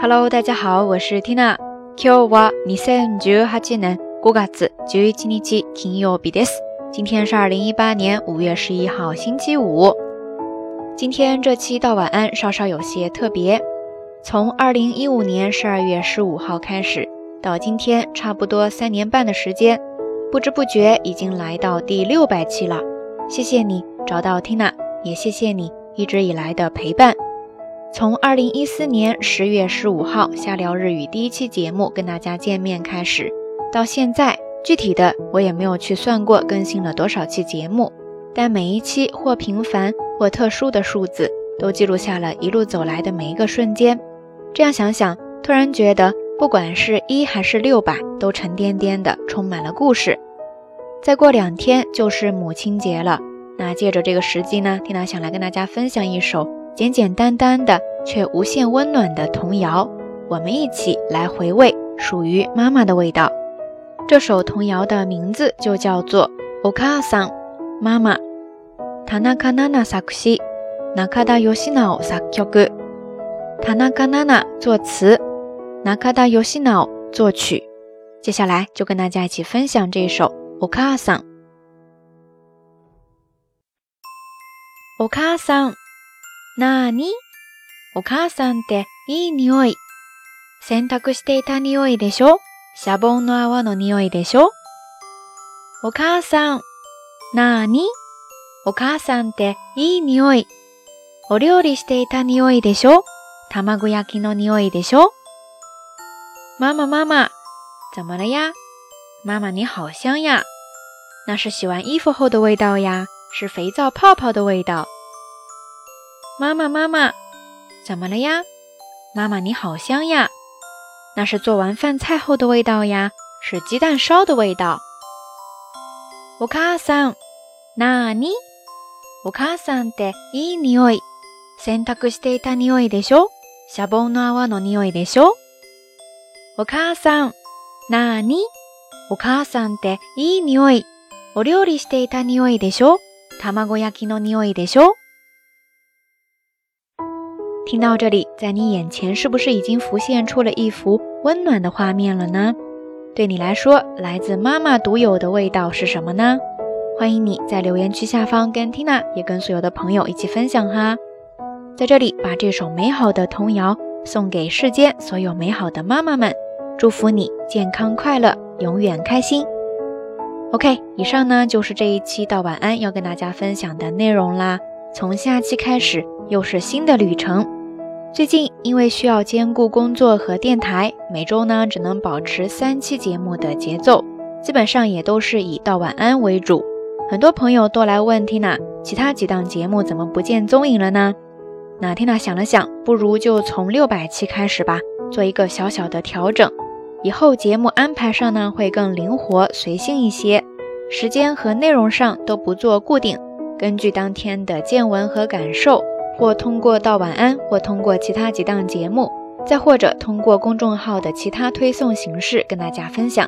Hello，大家好，我是 Tina。今日は二千十八年五月十一日金曜日です。今天是二零一八年五月十一号星期五。今天这期到晚安稍稍有些特别。从二零一五年十二月十五号开始，到今天差不多三年半的时间，不知不觉已经来到第六百期了。谢谢你找到 Tina，也谢谢你一直以来的陪伴。 从二零一四年十月十五号瞎聊日语第一期节目跟大家见面开始，到现在具体的我也没有去算过更新了多少期节目，但每一期或平凡或特殊的数字都记录下了一路走来的每一个瞬间。这样想想，突然觉得不管是一还是六百，都沉甸甸的充满了故事。再过两天就是母亲节了，那借着这个时机呢，缇娜想来跟大家分享一首。简简单单的却无限温暖的童谣，我们一起来回味属于妈妈的味道。这首童谣的名字就叫做《お母さん妈妈》。田中奈々作詞、中田義直作曲。田中奈々作词，中田義直作曲。接下来就跟大家一起分享这首《お母さん》。お母さん。 なーに？お母さんっていい匂い。洗濯していた匂いでしょ？シャボンの泡の匂いでしょ？お母さん。なーに？お母さんっていい匂い。お料理していた匂いでしょ？卵焼きの匂いでしょ？妈妈妈妈，怎么了呀？妈妈你好香呀！那是洗完衣服后的味道呀，是肥皂泡泡的味道。妈妈，妈妈，怎么了呀？妈妈你好香呀，那是做完饭菜后的味道呀，是鸡蛋烧的味道。お母さん、なに？お母さんっていい匂い。洗濯していた匂いでしょ？シャボンの泡の匂いでしょ？お母さん、なに？お母さんっていい匂い。お料理していた匂いでしょ？卵焼きの匂いでしょ？听到这里，在你眼前是不是已经浮现出了一幅温暖的画面了呢？对你来说，来自妈妈独有的味道是什么呢？欢迎你在留言区下方跟 Tina 也跟所有的朋友一起分享哈。在这里，把这首美好的童谣送给世间所有美好的妈妈们，祝福你健康快乐，永远开心。OK，以上呢就是这一期到晚安要跟大家分享的内容啦。从下期开始。又是新的旅程。最近因为需要兼顾工作和电台，每周呢只能保持三期节目的节奏，基本上也都是以道晚安为主。很多朋友都来问 Tina，其他几档节目怎么不见踪影了呢？那 Tina 想了想，不如就从六百期开始吧，做一个小小的调整。以后节目安排上呢会更灵活随性一些，时间和内容上都不做固定，根据当天的见闻和感受。或通过道晚安，或通过其他几档节目，再或者通过公众号的其他推送形式跟大家分享。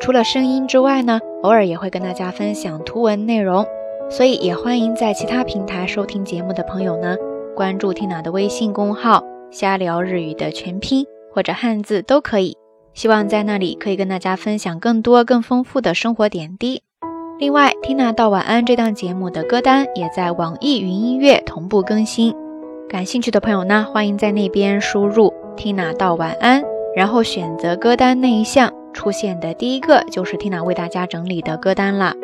除了声音之外呢，偶尔也会跟大家分享图文内容。所以也欢迎在其他平台收听节目的朋友呢，关注 Tina 的微信公号“瞎聊日语”的全拼或者汉字都可以。希望在那里可以跟大家分享更多更丰富的生活点滴。另外，Tina 到晚安这档节目的歌单也在网易云音乐同步更新。感兴趣的朋友呢，欢迎在那边输入 Tina 到晚安，然后选择歌单那一项，出现的第一个就是 Tina 为大家整理的歌单了。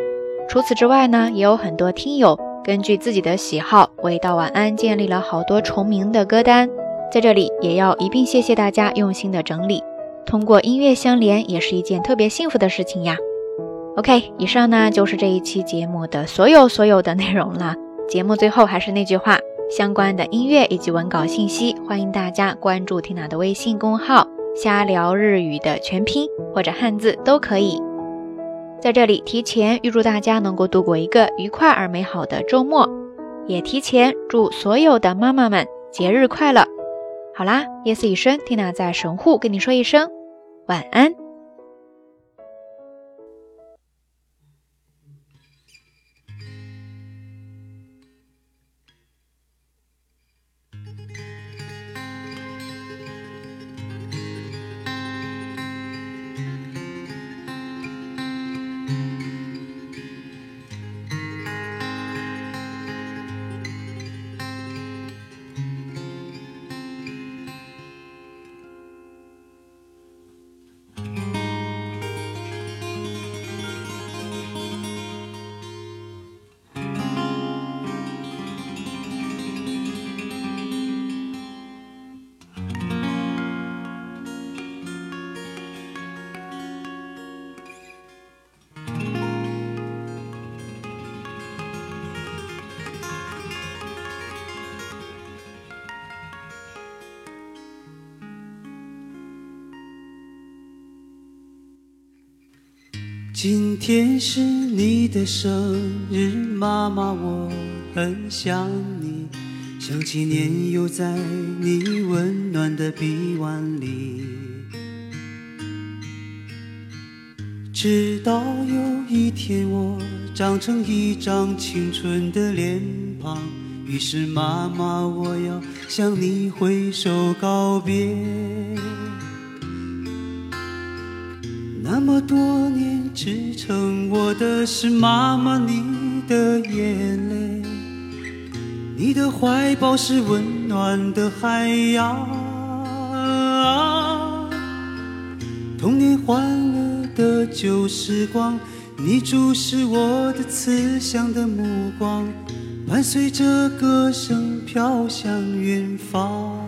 除此之外呢，也有很多听友根据自己的喜好为道晚安建立了好多重名的歌单，在这里也要一并谢谢大家用心的整理。通过音乐相连，也是一件特别幸福的事情呀。OK，以上呢就是这一期节目的所有所有的内容了。节目最后还是那句话，相关的音乐以及文稿信息，欢迎大家关注 Tina 的微信公号“瞎聊日语”的全拼或者汉字都可以。在这里提前预祝大家能够度过一个愉快而美好的周末，也提前祝所有的妈妈们节日快乐。好啦，夜色已深，Tina 在神户跟你说一声晚安。今天是你的生日，妈妈，我很想你，想起年幼在你温暖的臂弯里。直到有一天，我长成一张青春的脸庞，于是妈妈，我要向你挥手告别。那么多年，支撑我的是妈妈你的眼泪，你的怀抱是温暖的海洋，童年欢乐的旧时光，你注视我的慈祥的目光，伴随着歌声飘向远方。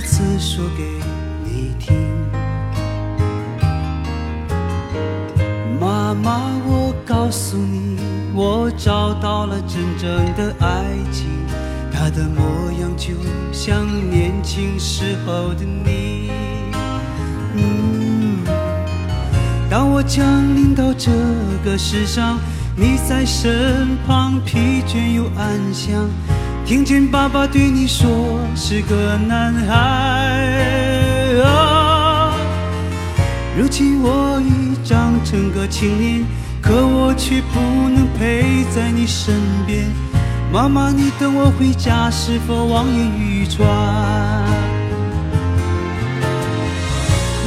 一次说给你听。妈妈，我告诉你，我找到了真正的爱情，它的模样就像年轻时候的你。当我降临到这个世上，你在身旁，疲倦又安详。听见爸爸对你说是个男孩啊。如今我已长成个青年，可我却不能陪在你身边。妈妈，你等我回家，是否望眼欲穿？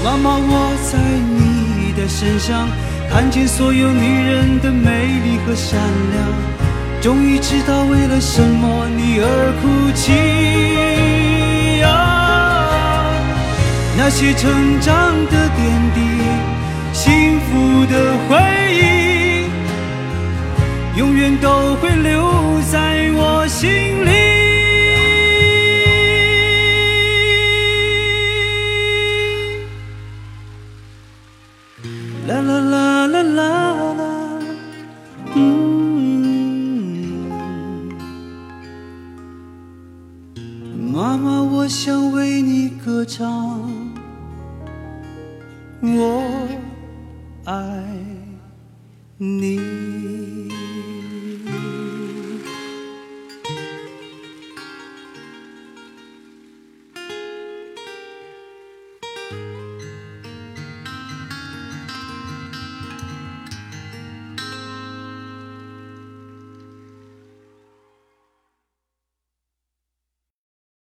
妈妈，我在你。的身上看见所有女人的美丽和善良，终于知道为了什么你而哭泣啊！那些成长的点滴，幸福的回忆，永远都会留在我心里。啦啦啦